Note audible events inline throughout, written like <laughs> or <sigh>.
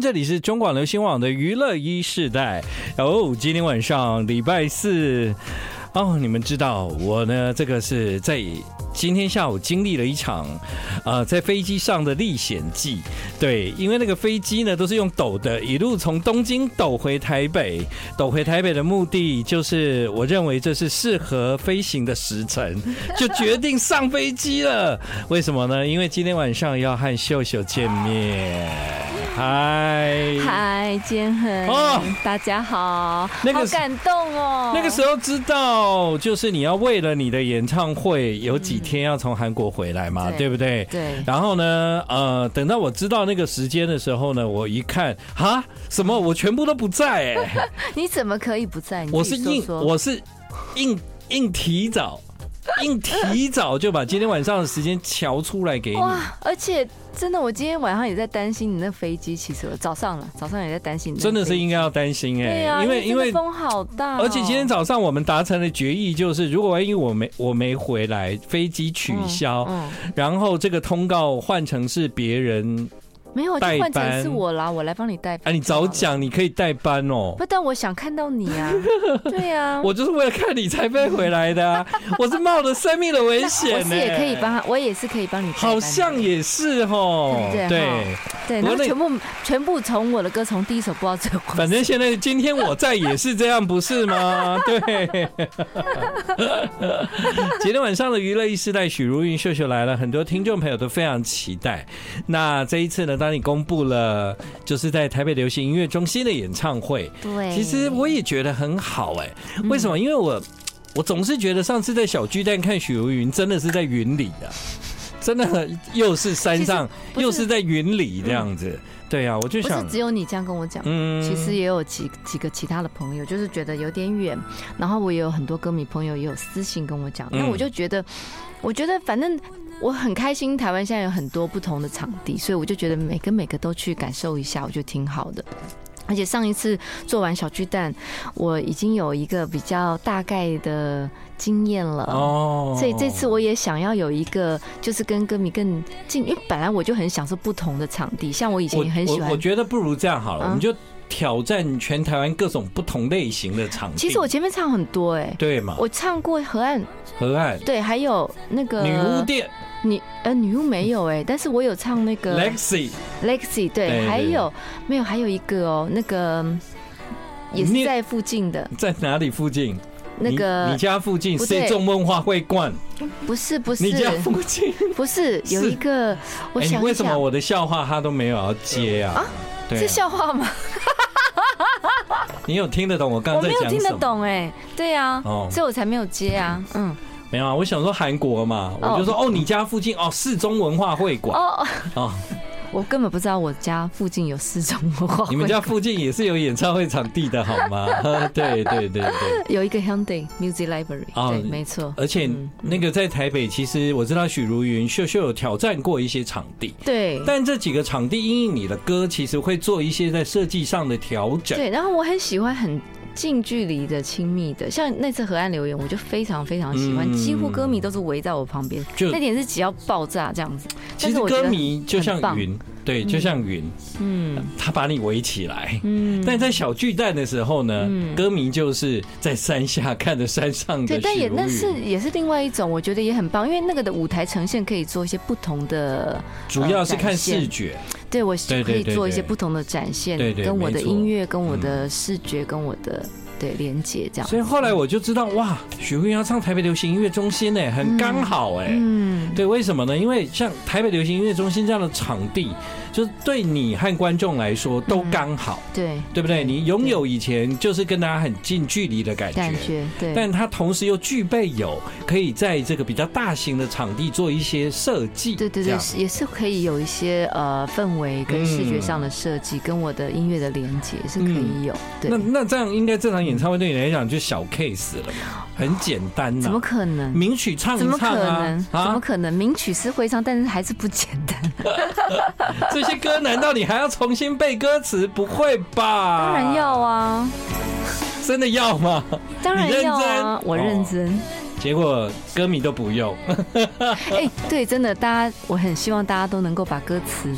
这里是中广流行网的娱乐一世代哦。今天晚上礼拜四哦，你们知道我呢，这个是在。今天下午经历了一场，呃，在飞机上的历险记。对，因为那个飞机呢都是用抖的，一路从东京抖回台北。抖回台北的目的就是，我认为这是适合飞行的时辰，<laughs> 就决定上飞机了。为什么呢？因为今天晚上要和秀秀见面。嗨嗨，建恒，哦，大家好，那个好感动哦。那个时候知道，就是你要为了你的演唱会有几。天要从韩国回来嘛，对，对不对？对。然后呢，呃，等到我知道那个时间的时候呢，我一看，哈，什么？我全部都不在哎！<laughs> 你怎么可以不在？你说说，我是硬，我是硬硬提早，<laughs> 硬提早就把今天晚上的时间调出来给你。哇！而且。真的，我今天晚上也在担心你那飞机。其实我早上了，早上也在担心你。真的是应该要担心哎、欸，对啊，因为因为风好大、喔，而且今天早上我们达成的决议，就是如果万一我没我没回来，飞机取消、嗯嗯，然后这个通告换成是别人。没有，就换成是我啦，我来帮你代班。啊，你早讲，你可以代班哦。不，但我想看到你啊。<laughs> 对啊，我就是为了看你才飞回来的啊。我是冒着生命的危险 <laughs> 呢。我也可以帮他，我也是可以帮你。好像也是哦。对对对，然后全部全部从我的歌从第一首播到最后。反正现在今天我在也是这样，不是吗？<laughs> 对。今天晚上的娱乐一时代，许茹芸秀秀来了，很多听众朋友都非常期待。那这一次呢？当你公布了，就是在台北流行音乐中心的演唱会，对，其实我也觉得很好哎。为什么？因为我我总是觉得上次在小巨蛋看许茹芸，真的是在云里的，<laughs> 真的又是山上，又是在云里这样子。对啊，我就想，不是只有你这样跟我讲，嗯，其实也有几几个其他的朋友，就是觉得有点远。然后我也有很多歌迷朋友也有私信跟我讲，那我就觉得，我觉得反正。我很开心，台湾现在有很多不同的场地，所以我就觉得每个每个都去感受一下，我觉得挺好的。而且上一次做完小巨蛋，我已经有一个比较大概的经验了哦，所以这次我也想要有一个，就是跟歌迷更近，因为本来我就很享受不同的场地，像我以前也很喜欢。我，我，我觉得不如这样好了，我们就挑战全台湾各种不同类型的场地。其实我前面唱很多哎，对嘛？我唱过河岸，河岸对，还有那个女巫店。女呃女巫没有哎、欸，但是我有唱那个 Lexi Lexi 对，还有没有还有一个哦，那个也是在附近的，在哪里附近？那个你，你家附近谁种梦话会馆？不是不是，你家附近 <laughs> 不是有一个？我想，想、欸、为什么我的笑话他都没有要接啊？啊，啊，是笑话吗？你有听得懂我刚刚在讲什么？我没有听得懂哎、欸，对啊，哦，所以我才没有接啊，嗯。没有啊，我想说韩国嘛，我就说哦，你家附近哦，市中文化会馆。哦。哦，我根本不知道我家附近有四种文化。你们家附近也是有演唱会场地的好吗？对对对对，<laughs> 有一个 Hyundai Music Library，哦，对，没错。而且那个在台北，其实我知道许茹芸秀秀有挑战过一些场地，对。但这几个场地因应你的歌，其实会做一些在设计上的调整。对，然后我很喜欢很。近距离的、亲密的，像那次河岸留言，我就非常非常喜欢，几乎歌迷都是围在我旁边，那点是只要爆炸这样子。其实歌迷就像云，对，就像云，嗯，他把你围起来，嗯，但在小巨蛋的时候呢，歌迷就是在山下看着山上的，对，但也那是也是另外一种，我觉得也很棒，因为那个的舞台呈现可以做一些不同的，主要是看视觉。对，我就可以做一些不同的展现，跟我的音乐、跟我的视觉、跟我的对连接这样。所以后来我就知道，哇，许茹芸要唱台北流行音乐中心呢，很刚好哎。嗯，对，为什么呢？因为像台北流行音乐中心这样的场地。就是对你和观众来说都刚好，嗯，对对不对？你拥有以前就是跟大家很近距离的感觉，感觉对，但它同时又具备有可以在这个比较大型的场地做一些设计，对对对，也是可以有一些呃氛围跟视觉上的设计，跟我的音乐的连接是可以有。对，那那这样应该这场演唱会对你来讲就小 case 了？很简单呐，怎么可能？名曲唱一唱啊？怎么可能？怎么可能？名曲是会唱，但是还是不简单。<laughs> 这些歌难道你还要重新背歌词？不会吧？当然要啊！真的要吗？当然要啊！我认真。结果歌迷都不用。<laughs> 哎，对，真的，大家，我很希望大家都能够把歌词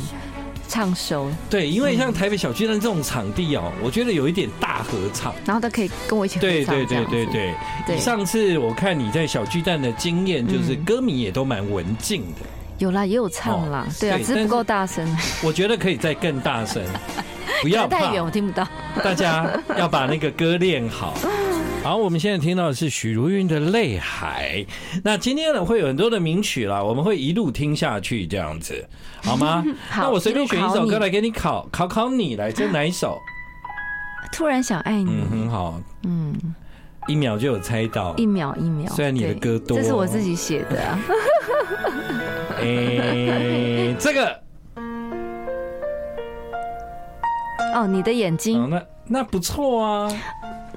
唱熟。对，因为像台北小巨蛋这种场地哦，我觉得有一点大合唱，然后他可以跟我一起合唱。对对对对对。上次我看你在小巨蛋的经验，就是歌迷也都蛮文静的。有啦，也有唱啦，对啊，只是不够大声。我觉得可以再更大声，<laughs> 不要太远，我听不到。大家要把那个歌练好。<laughs> 好，我们现在听到的是许茹芸的《泪海》。那今天呢，会有很多的名曲啦，我们会一路听下去，这样子，好吗？<laughs> 好，那我随便选一首歌来给你考考考你，来，这哪一首？突然想爱你。嗯，很好。嗯，一秒就有猜到，一秒一秒。虽然你的歌多，这是我自己写的啊。哎、欸，这个。哦，你的眼睛。哦、那那不错啊。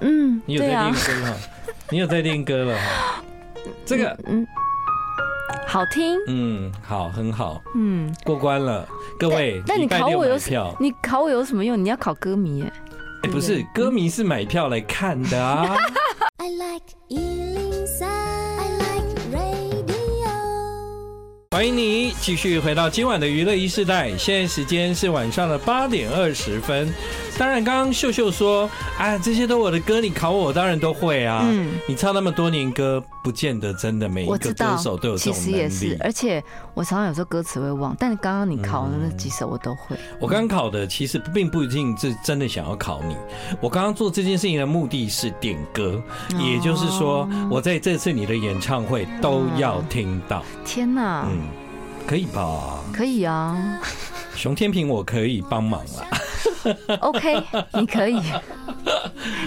嗯，你有在练歌了？你有在练歌了哈？这个，嗯，嗯，好听，嗯，好，很好，嗯，过关了，各位。那你考我有票？你考我有什么用？你要考歌迷哎？哎，不是，歌迷是买票来看的啊。<laughs> 欢迎你继续回到今晚的娱乐一世代，现在时间是晚上的八点二十分。当然，刚刚秀秀说哎，这些都我的歌，你考我，我当然都会啊。嗯，你唱那么多年歌，不见得真的每一个歌手都有这种能力。其实也是，而且我常常有时候歌词会忘，但是刚刚你考的那几首我都会。我刚刚考的其实并不一定是真的想要考你。我刚刚做这件事情的目的是点歌，也就是说，我在这次你的演唱会都要听到。天哪，嗯，可以吧？可以啊。熊天平，我可以帮忙了。OK，你可以，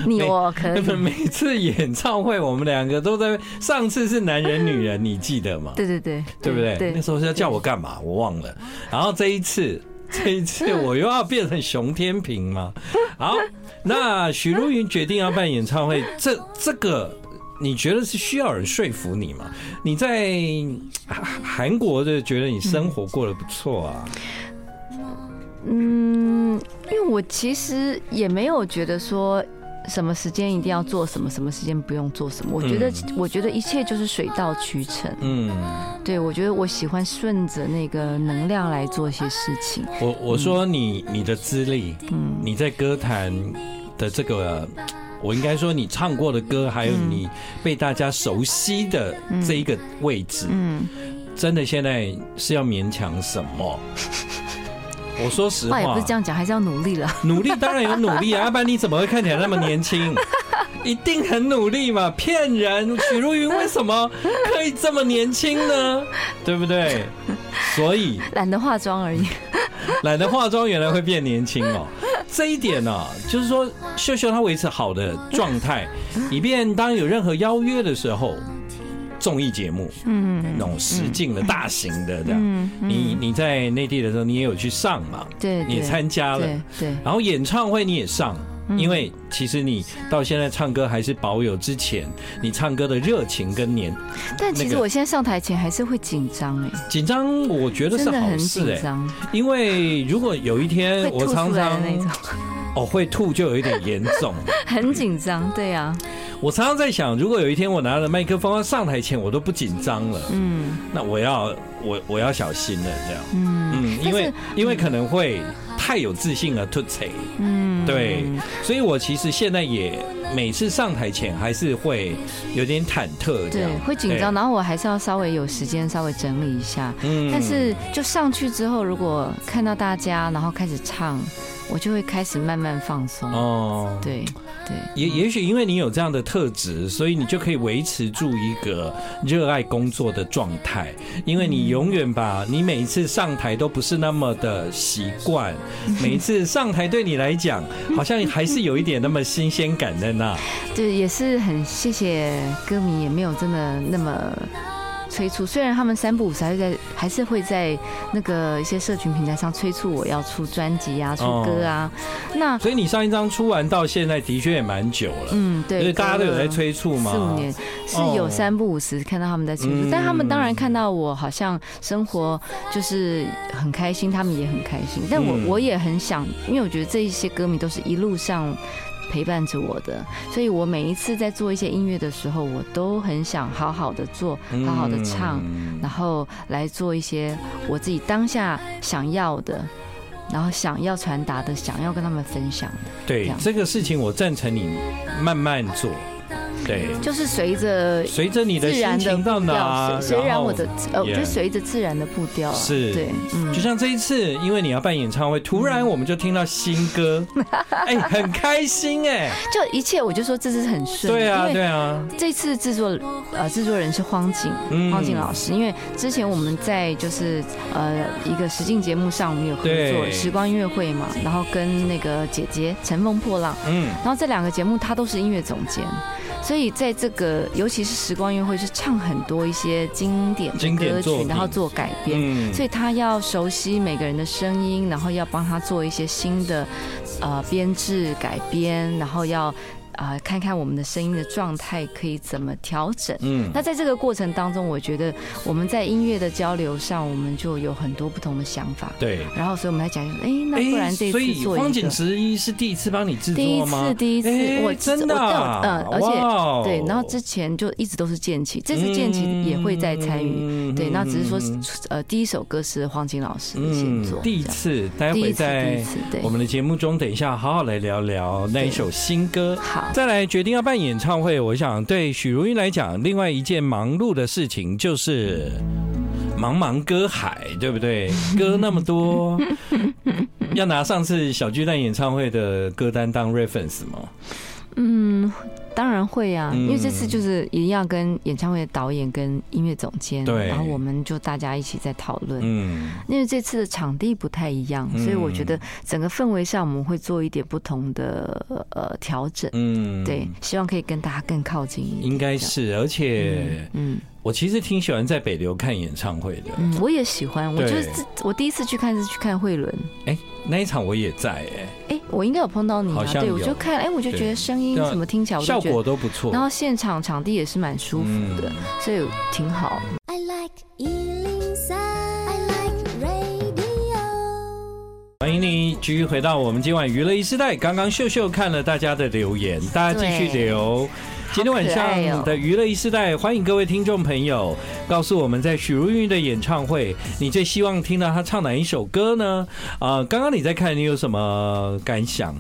你我可以。<laughs> 每次演唱会，我们两个都在。上次是男人女人，你记得吗？对对对，对不对？对，那时候是要叫我干嘛？我忘了。然后这一次，这一次我又要变成熊天平吗？好，那许茹芸决定要办演唱会，这这个你觉得是需要人说服你吗？你在韩国就觉得你生活过得不错啊？嗯，因为我其实也没有觉得说什么时间一定要做什么，什么时间不用做什么。我觉得，我觉得一切就是水到渠成。嗯，对，我觉得我喜欢顺着那个能量来做一些事情。我我说你你的资历，嗯，你在歌坛的这个，我应该说你唱过的歌，还有你被大家熟悉的这一个位置，嗯，真的现在是要勉强什么？<laughs> 我说实话，话也不是这样讲，还是要努力了。努力当然有努力啊，要 <laughs> 不然你怎么会看起来那么年轻？<laughs> 一定很努力嘛，骗人！许茹芸为什么可以这么年轻呢？对不对？所以懒得化妆而已。懒得化妆，原来会变年轻哦。这一点呢、啊，就是说秀秀她维持好的状态，以便当有任何邀约的时候。综艺节目，嗯，那种实境的大型的这样，嗯，你你在内地的时候，你也有去上嘛？对，你也参加了，对。然后演唱会你也上，因为其实你到现在唱歌还是保有之前你唱歌的热情跟年。但其实我现在上台前还是会紧张哎，紧张我觉得是好事哎，因为如果有一天我常常 <laughs> 哦会吐就有一点严重，<laughs> 很紧张，对呀。我常常在想，如果有一天我拿了麦克风上台前，我都不紧张了，嗯，那我要我我要小心了，这样，嗯。嗯，因为因为可能会太有自信了，突兀，嗯，对，所以我其实现在也每次上台前还是会有点忐忑，对，会紧张，然后我还是要稍微有时间稍微整理一下，嗯，但是就上去之后，如果看到大家，然后开始唱。我就会开始慢慢放松哦，对对，也也许因为你有这样的特质，所以你就可以维持住一个热爱工作的状态。因为你永远把你每一次上台都不是那么的习惯，每一次上台对你来讲，好像还是有一点那么新鲜感在那。<laughs> 对，也是很谢谢歌迷，也没有真的那么。催促，虽然他们三不五时还是在，还是会在那个一些社群平台上催促我要出专辑啊，出歌啊。哦、那所以你上一张出完到现在的确也蛮久了，嗯，对，所以大家都有在催促嘛？四五年是有三不五时看到他们在催促，哦、但他们当然看到我好像生活就是很开心，他们也很开心。但我我也很想，因为我觉得这一些歌迷都是一路上。陪伴着我的，所以我每一次在做一些音乐的时候，我都很想好好的做，好好的唱，然后来做一些我自己当下想要的，然后想要传达的，想要跟他们分享的。对，这个事情我赞成你慢慢做。对，就是随着随着你的心情到哪，随然我的呃，我觉得随着自然的步调是，对，嗯，就像这一次，因为你要办演唱会，突然我们就听到新歌，<laughs> 哎，很开心哎，就一切我就说这是很顺，对啊，对啊，这次制作呃制作人是荒井，荒井老师，因为之前我们在就是呃一个实境节目上我们有合作时光音乐会嘛，然后跟那个姐姐乘风破浪，嗯，然后这两个节目他都是音乐总监。所以在这个，尤其是时光音乐会，是唱很多一些经典的歌曲，然后做改编，所以他要熟悉每个人的声音，然后要帮他做一些新的呃编制改编，然后要。啊，看看我们的声音的状态可以怎么调整。嗯，那在这个过程当中，我觉得我们在音乐的交流上，我们就有很多不同的想法。对。然后，所以我们来讲，哎，那不然这一次做一个。荒井十一是第一次帮你制作吗？第一次，第一次，我真的，嗯，而且对，然后之前就一直都是建奇，这次建奇也会在参与。对，那只是说，呃，第一首歌是荒井老师先做。第一次，待会在我们的节目中，等一下好好来聊聊那一首新歌。好。再来决定要办演唱会，我想对许茹芸来讲，另外一件忙碌的事情就是茫茫歌海，对不对？<laughs> 歌那么多，要拿上次小巨蛋演唱会的歌单当 reference 吗？嗯。当然会啊，因为这次就是一定要跟演唱会的导演跟音乐总监，对，然后我们就大家一起在讨论。嗯，因为这次的场地不太一样，所以我觉得整个氛围上我们会做一点不同的呃调整。嗯，对，希望可以跟大家更靠近一点。应该是，而且嗯。我其实挺喜欢在北流看演唱会的。嗯，我也喜欢。我就是我第一次去看是去看慧伦。哎，那一场我也在哎。哎，我应该有碰到你啊。对，我就看，哎，我就觉得声音什么听起来效果都不错。然后现场场地也是蛮舒服的，所以挺好。I like 103, I like radio。欢迎你继续回到我们今晚娱乐一时代。刚刚秀秀看了大家的留言，大家继续留。今天晚上的娱乐一世代，欢迎各位听众朋友告诉我们，在许茹芸的演唱会，你最希望听到她唱哪一首歌呢？啊，刚刚你在看，你有什么感想？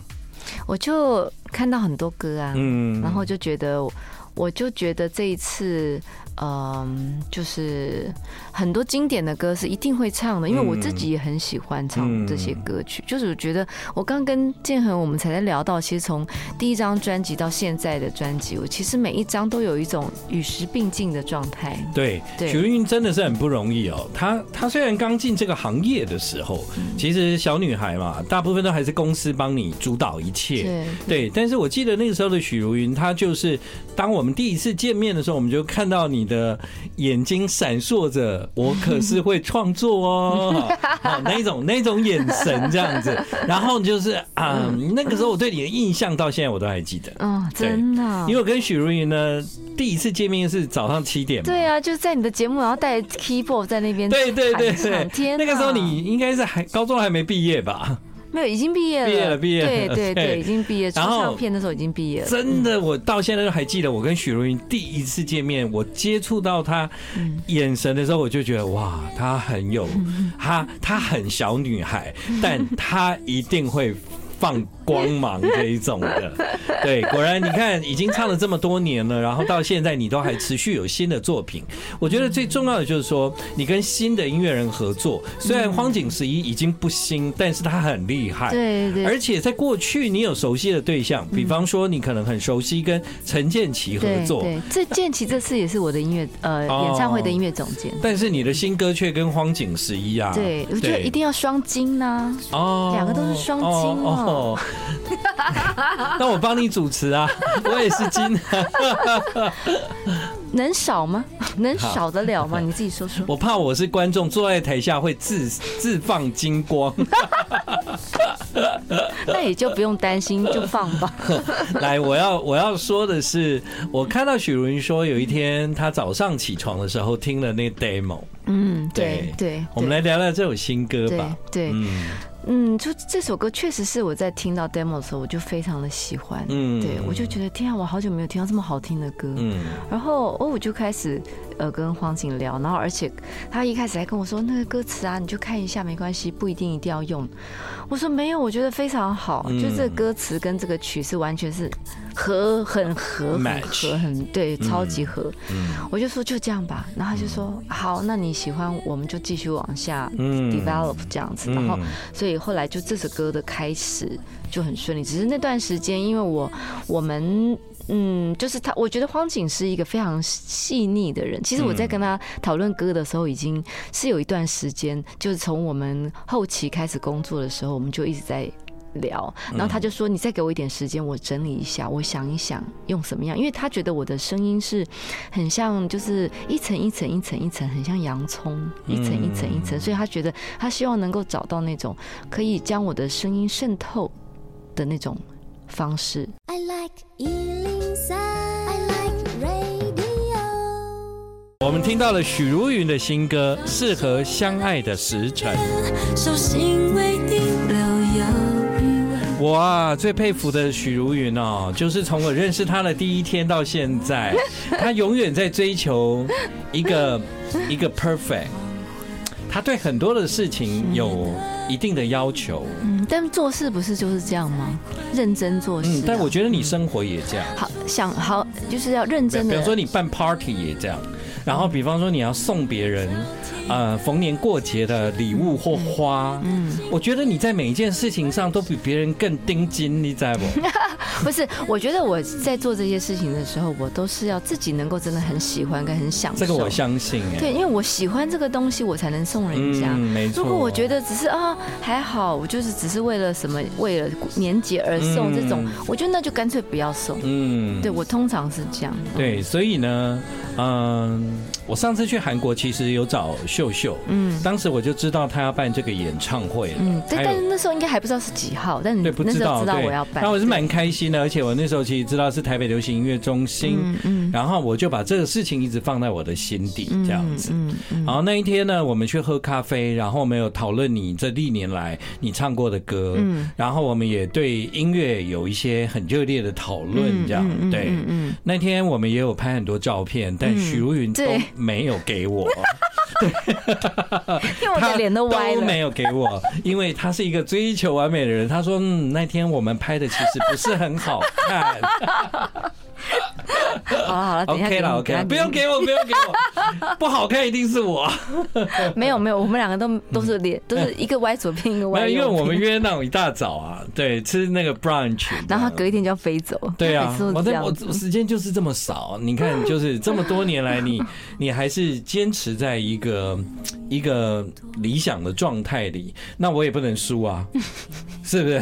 我就看到很多歌啊，嗯，然后就觉得，我就觉得这一次。嗯，就是很多经典的歌是一定会唱的，因为我自己也很喜欢唱这些歌曲。就是我觉得，我刚跟建恒我们才在聊到，其实从第一张专辑到现在的专辑，我其实每一张都有一种与时并进的状态。对，许茹芸真的是很不容易哦。她她虽然刚进这个行业的时候，其实小女孩嘛，大部分都还是公司帮你主导一切。对，对。但是我记得那个时候的许茹芸，她就是当我们第一次见面的时候，我们就看到你的眼睛闪烁着，我可是会创作哦，<laughs> 那种那种眼神这样子，然后就是啊，那个时候我对你的印象到现在我都还记得，哦，真的，因为我跟许茹芸呢第一次见面是早上七点，对啊，就是在你的节目，然后带 keyboard 在那边，对对对对，天，那个时候你应该是还高中还没毕业吧？没有，已经毕业了。毕业了，毕业了。对对 <laughs> 对，已经毕业。出唱片的时候已经毕业了。真的，我到现在都还记得，我跟许茹芸第一次见面，我接触到她眼神的时候，我就觉得哇，她很有，她她很小女孩，但她一定会放光芒这一种的，<laughs> 对，果然你看，已经唱了这么多年了，然后到现在你都还持续有新的作品。我觉得最重要的就是说，你跟新的音乐人合作，虽然荒井十一已经不新，但是他很厉害。对对。而且在过去，你有熟悉的对象，比方说你可能很熟悉跟陈建奇合作。对，这建奇这次也是我的音乐呃演唱会的音乐总监。但是你的新歌却跟荒井十一啊。对，我觉得一定要双金呢。哦。两个都是双金哦。<laughs> 那我帮你主持啊，我也是金，<laughs> 能少吗？能少得了吗？你自己说说。我怕我是观众，坐在台下会自自放金光。<laughs> 那也就不用担心，就放吧。来，我要我要说的是，我看到许茹芸说，有一天她早上起床的时候听了那个 demo。嗯，对对。我们来聊聊这首新歌吧。对。嗯。嗯，就这首歌确实是我在听到 demo 的时候，我就非常的喜欢。嗯，对，我就觉得天啊，我好久没有听到这么好听的歌。嗯，然后哦，我就开始呃跟黄景聊，然后而且他一开始还跟我说那个歌词啊，你就看一下没关系，不一定一定要用。我说没有，我觉得非常好，嗯、就这个歌词跟这个曲是完全是合，很合，很合，很对，超级合。嗯，我就说就这样吧，然后他就说好，那你喜欢我们就继续往下 develop 这样子，然后所以后来就这首歌的开始就很顺利，只是那段时间因为我我们。嗯，就是他，我觉得荒井是一个非常细腻的人。其实我在跟他讨论歌的时候，已经是有一段时间，就是从我们后期开始工作的时候，我们就一直在聊。然后他就说：“你再给我一点时间，我整理一下，我想一想用什么样。”因为他觉得我的声音是很像，就是一层一层一层一层，很像洋葱，一层一层一层。所以他觉得他希望能够找到那种可以将我的声音渗透的那种方式。I like 我们听到了许茹芸的新歌《适合相爱的时辰》。我啊，最佩服的许茹芸哦，就是从我认识她的第一天到现在，<laughs> 她永远在追求一个一个 perfect。她对很多的事情有一定的要求。嗯，但做事不是就是这样吗？认真做事。嗯，但我觉得你生活也这样。好，想好就是要认真的。比如说你办 party 也这样。然后，比方说你要送别人，呃，逢年过节的礼物或花，嗯，我觉得你在每一件事情上都比别人更盯紧，你知道不？<laughs> 不是，我觉得我在做这些事情的时候，我都是要自己能够真的很喜欢跟很享受。这个我相信，对，因为我喜欢这个东西，我才能送人家。没错。如果我觉得只是啊还好，我就是只是为了什么，为了年节而送这种，我觉得那就干脆不要送。嗯，对，我通常是这样。对，所以呢。嗯，我上次去韩国其实有找秀秀，嗯，当时我就知道他要办这个演唱会了，嗯，对，但是那时候应该还不知道是几号，但对，那时候，知道我要办，那我是蛮开心的，而且我那时候其实知道是台北流行音乐中心，嗯，然后我就把这个事情一直放在我的心底，这样子，嗯，然后那一天呢，我们去喝咖啡，然后我们有讨论你这历年来你唱过的歌，嗯，然后我们也对音乐有一些很热烈的讨论，这样，对，嗯，那天我们也有拍很多照片，但许茹芸都没有给我，对，<laughs> <laughs> 因为我的脸都歪了，都没有给我，因为他是一个追求完美的人。他说：“嗯，那天我们拍的其实不是很好看。” <laughs> 好了好了，OK 了 OK，不用给我，不用给我，不好看一定是我。<laughs> 没有没有，我们两个都都是脸，都是一个歪左边一个歪。因为我们约那种一大早啊，对，吃那个 brunch，然后他隔一天就要飞走。对啊，我的我时间就是这么少。你看，就是 <laughs> 这么多年来，你你还是坚持在一个一个理想的状态里，那我也不能输啊，是不是？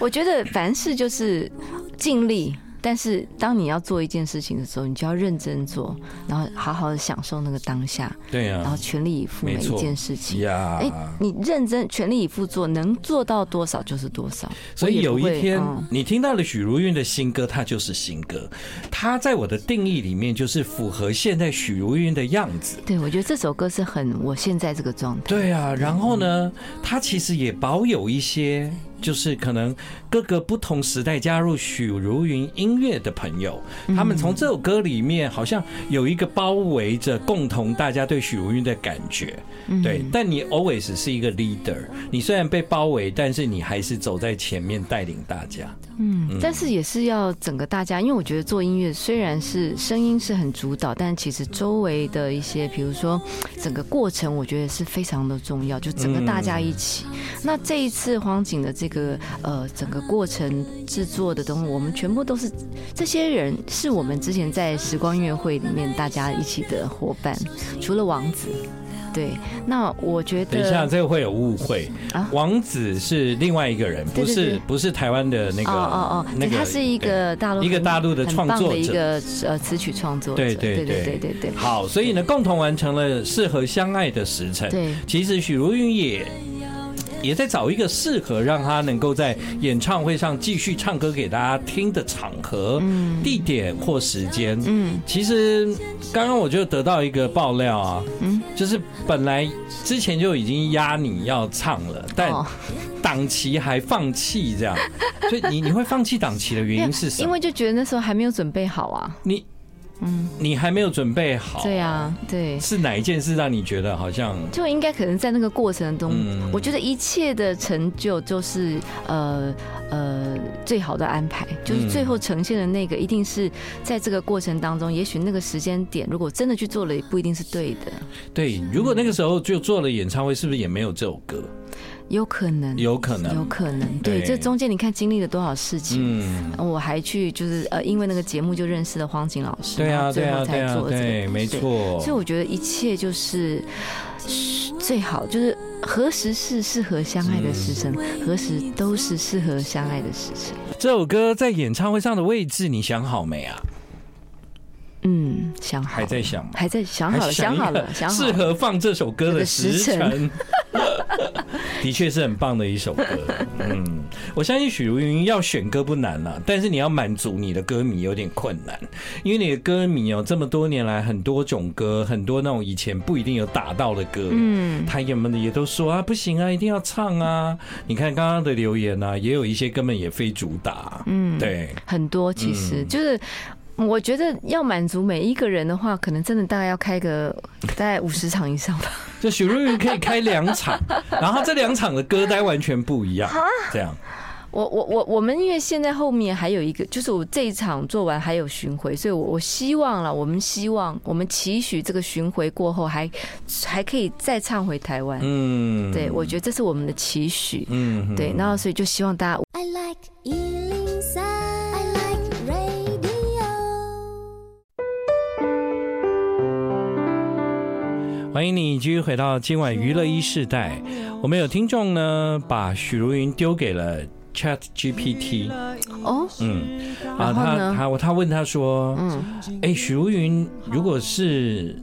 我觉得凡事就是尽力。但是，当你要做一件事情的时候，你就要认真做，然后好好的享受那个当下。对啊，然后全力以赴每一件事情。呀，哎，你认真全力以赴做，能做到多少就是多少。所以有一天，你听到了许茹芸的新歌，它就是新歌。它在我的定义里面，就是符合现在许茹芸的样子。对，我觉得这首歌是很我现在这个状态。对啊，然后呢，它其实也保有一些。就是可能各个不同时代加入许茹芸音乐的朋友，他们从这首歌里面好像有一个包围着共同大家对许茹芸的感觉，对。但你 always 是一个 leader，你虽然被包围，但是你还是走在前面带领大家。嗯，但是也是要整个大家，因为我觉得做音乐虽然是声音是很主导，但其实周围的一些，比如说整个过程，我觉得是非常的重要，就整个大家一起。那这一次荒井的这个呃整个过程制作的东西，我们全部都是这些人，是我们之前在时光音乐会里面大家一起的伙伴，除了王子。对，那我觉得等一下这个会有误会啊。王子是另外一个人，不是不是台湾的那个哦哦哦，他是一个大陆一个大陆的创作者，一个呃词曲创作者。对对对对对对。好，所以呢，共同完成了适合相爱的时辰。对，其实许茹芸也。也在找一个适合让他能够在演唱会上继续唱歌给大家听的场合、地点或时间。嗯，其实刚刚我就得到一个爆料啊，嗯，就是本来之前就已经压你要唱了，但档期还放弃这样，所以你你会放弃档期的原因是什么？因为就觉得那时候还没有准备好啊。你嗯，你还没有准备好。对啊，对。是哪一件事让你觉得好像？就应该可能在那个过程中，我觉得一切的成就就是呃呃最好的安排，就是最后呈现的那个，一定是在这个过程当中，也许那个时间点，如果真的去做了，也不一定是对的。对，如果那个时候就做了演唱会，是不是也没有这首歌？有可能，有可能，有可能。对，这中间你看经历了多少事情。嗯，我还去就是呃，因为那个节目就认识了荒井老师。对啊，最后才做对，对，没错。所以我觉得一切就是最好，就是何时是适合相爱的时辰，何时都是适合相爱的时辰。这首歌在演唱会上的位置，你想好没啊？嗯，想好，还在想，还在想好了，想好了，<laughs> 想好了，适合放这首歌的时辰。<laughs> 的确是很棒的一首歌，嗯，我相信许茹芸要选歌不难了，但是你要满足你的歌迷有点困难，因为你的歌迷有这么多年来很多种歌，很多那种以前不一定有打到的歌，嗯，他们也都说啊不行啊，一定要唱啊。你看刚刚的留言啊，也有一些根本也非主打，嗯，对，很多其实就是。我觉得要满足每一个人的话，可能真的大概要开个大概五十场以上吧。就许茹芸可以开两场，<laughs> 然后这两场的歌单完全不一样。这样，我我我我们因为现在后面还有一个，就是我这一场做完还有巡回，所以我我希望了，我们希望我们期许这个巡回过后还还可以再唱回台湾。嗯，对，我觉得这是我们的期许。嗯，对，然后所以就希望大家。I like 欢迎你继续回到今晚娱乐一世代。我们有听众呢，把许茹芸丢给了 Chat GPT。哦，嗯，啊，他他他问他说，嗯，哎，许茹芸如果是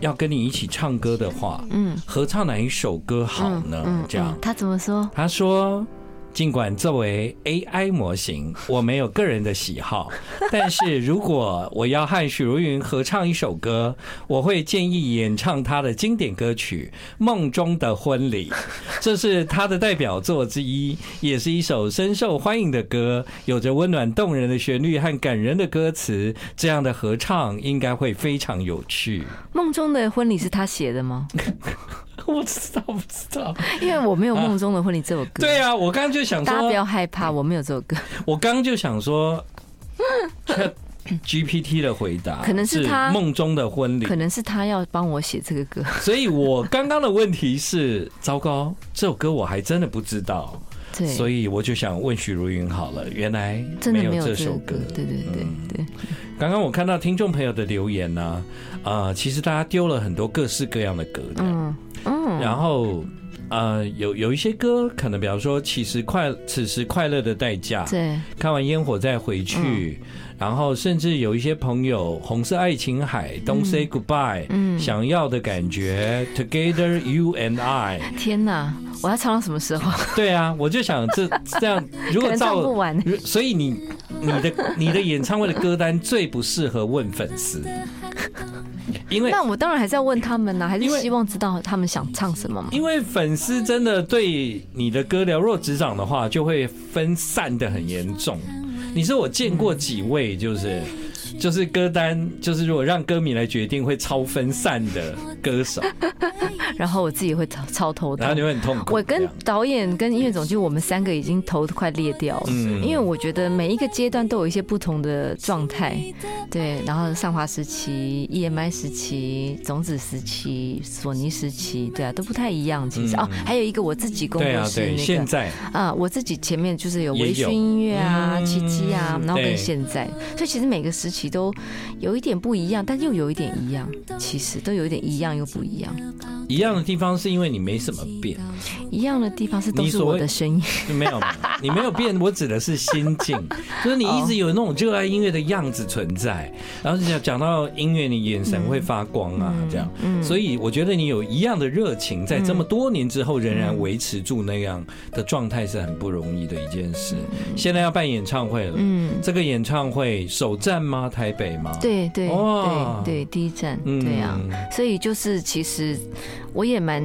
要跟你一起唱歌的话，嗯，合唱哪一首歌好呢？这样，他怎么说？他说。尽管作为 AI 模型，我没有个人的喜好，<laughs> 但是如果我要和许茹芸合唱一首歌，我会建议演唱她的经典歌曲《梦中的婚礼》，<laughs> 这是她的代表作之一，也是一首深受欢迎的歌，有着温暖动人的旋律和感人的歌词。这样的合唱应该会非常有趣。《梦中的婚礼》是他写的吗？<laughs> <laughs> 我知道，不知道，因为我没有《梦中的婚礼》这首歌。对啊，我刚刚就想说，大家不要害怕，我没有这首歌。我刚刚就想说，GPT 的回答可能是他《梦中的婚礼》，可能是他要帮我写这个歌。所以我刚刚的问题是：糟糕，这首歌我还真的不知道。对，所以我就想问许茹芸好了，原来真的没有这首歌。对对对对。刚刚我看到听众朋友的留言呢，啊，其实大家丢了很多各式各样的歌。嗯。嗯，然后，呃，有有一些歌，可能比方说，其实快此时快乐的代价，对，看完烟火再回去。然后甚至有一些朋友，红色爱琴海，Don't say goodbye，嗯，想要的感觉，Together you and I。<laughs> 天哪，我要唱到什么时候？<laughs> 对啊，我就想这 <laughs> 这样，如果照不完，所以你你的你的演唱会的歌单最不适合问粉丝，因为那我当然还是要问他们呢，还是希望知道他们想唱什么嘛？因为粉丝真的对你的歌了若指掌的话，就会分散的很严重。你说我见过几位，就是。就是歌单，就是如果让歌迷来决定，会超分散的歌手。<laughs> 然后我自己会超超头疼，然后你会很痛苦。我跟导演、跟音乐总监，我们三个已经头都快裂掉了。嗯，因为我觉得每一个阶段都有一些不同的状态。对，然后上华时期、EMI 时期、种子时期、索尼时期，对啊，都不太一样。其实哦，还有一个我自己工作室那个，现在啊，我自己前面就是有微醺音乐啊、奇迹啊，然后跟现在，所以其实每个时期。都有一点不一样，但又有一点一样。其实都有一点一样又不一样。一样的地方是因为你没什么变。一样的地方是都是我的声音。没有，<laughs> 你没有变。我指的是心境，就是你一直有那种热爱音乐的样子存在。然后讲讲到音乐，你眼神会发光啊，这样。所以我觉得你有一样的热情，在这么多年之后仍然维持住那样的状态是很不容易的一件事。现在要办演唱会了，嗯，这个演唱会首站吗？台北吗？对对对对，第一站，对啊，所以就是其实我也蛮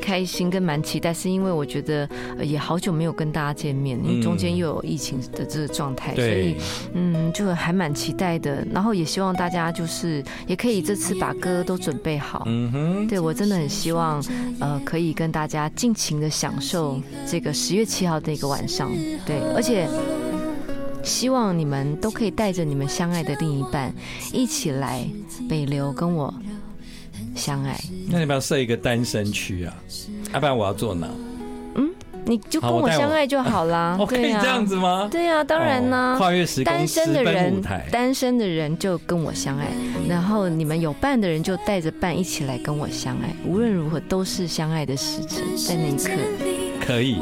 开心跟蛮期待，是因为我觉得也好久没有跟大家见面，因为中间又有疫情的这个状态，所以嗯，就还蛮期待的。然后也希望大家就是也可以这次把歌都准备好。嗯哼，对我真的很希望呃可以跟大家尽情的享受这个十月七号的一个晚上。对，而且希望你们都可以带着你们相爱的另一半一起来北流跟我。相爱，那你不要设一个单身区啊？要不然我要坐哪？嗯，你就跟我相爱就好啦。<laughs> 可以这样子吗？对呀，当然呢。跨越时空，单身的人，单身的人就跟我相爱，然后你们有伴的人就带着伴一起来跟我相爱。无论如何，都是相爱的时辰，在那一刻可以。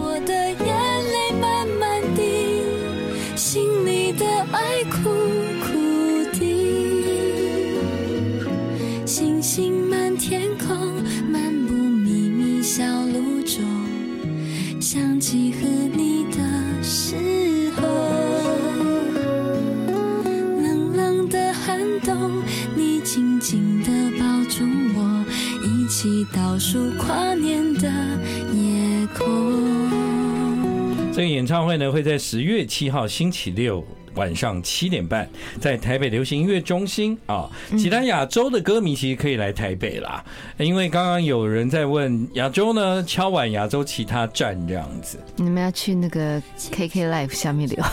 这个演唱会呢，会在十月七号星期六。晚上七点半，在台北流行音乐中心啊，其他亚洲的歌迷其实可以来台北啦，因为刚刚有人在问亚洲呢，敲碗亚洲其他站这样子。你们要去那个 KK Live 下面留。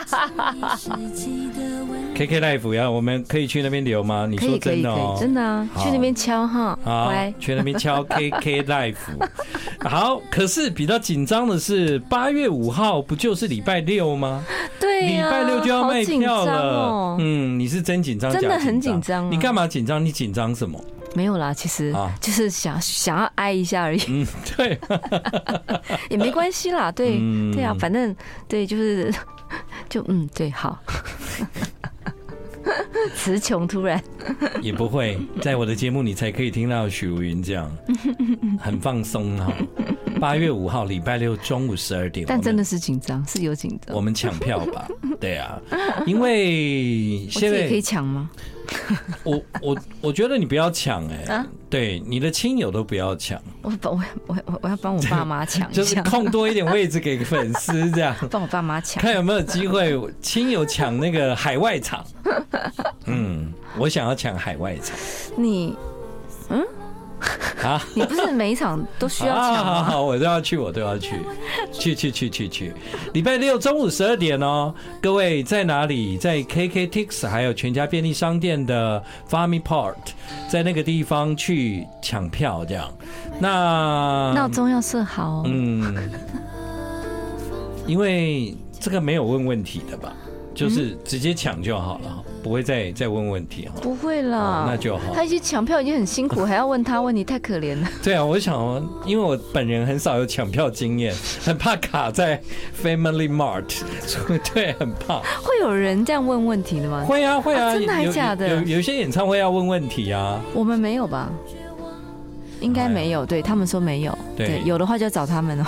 <laughs> KK Life 呀我们可以去那边留吗？你说真的哦，真的啊，去那边敲哈，好，去那边敲 <laughs> KK Life。好，可是比较紧张的是八月五号不就是礼拜六吗？对，礼拜六就要卖票了。嗯，你是真紧张，真的很紧张。你干嘛紧张？你紧张什么？没有啦，其实就是想想要挨一下而已。嗯，对，<laughs> 也没关系啦。对，对啊，反正对，就是。就嗯对好，<laughs> 词穷突然也不会，在我的节目你才可以听到许茹芸这样很放松哈。八月五号礼拜六中午十二点，但真的是紧张，是有紧张。我们抢票吧，<laughs> 对啊，因为现在可以抢吗？<laughs> 我我我觉得你不要抢哎，啊、对，你的亲友都不要抢。我我我我我要帮我爸妈抢，就是空多一点位置给粉丝这样，<laughs> 帮我爸妈抢，看有没有机会亲友抢那个海外场。嗯，我想要抢海外场。你嗯。啊！<laughs> 你不是每一场都需要抢我都要去，我都要去，去去去去去。礼拜六中午十二点哦，各位在哪里？在 KKTIX 还有全家便利商店的 Farmy Part，在那个地方去抢票，这样。那闹钟要设好。哦嗯，因为这个没有问问题的吧？就是直接抢就好了，不会再再问问题哈。不会啦，那就好。他一些抢票已经很辛苦，<laughs> 还要问他问题，太可怜了。对啊，我想，因为我本人很少有抢票经验，很怕卡在 Family Mart，对，很怕。会有人这样问问题的吗？会啊，会啊，真的还假的？有有些演唱会要问问题啊。我们没有吧？应该没有，对他们说没有，对，有的话就找他们哦。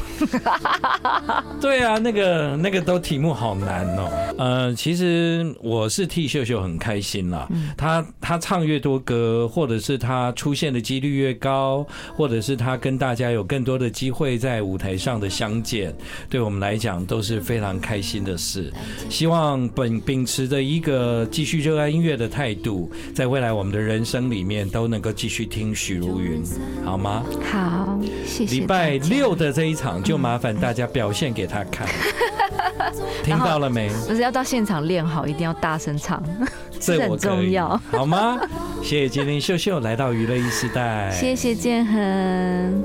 <laughs> 对啊，那个那个都题目好难哦。呃，其实我是替秀秀很开心啦。他他唱越多歌，或者是他出现的几率越高，或者是他跟大家有更多的机会在舞台上的相见，对我们来讲都是非常开心的事。希望本秉持着一个继续热爱音乐的态度，在未来我们的人生里面都能够继续听许茹芸。好吗？好，谢谢。礼拜六的这一场就麻烦大家表现给他看，<laughs> 听到了没？不是要到现场练好，一定要大声唱，这很重要，好吗？谢谢杰林秀秀来到娱乐一时代，谢谢建恒。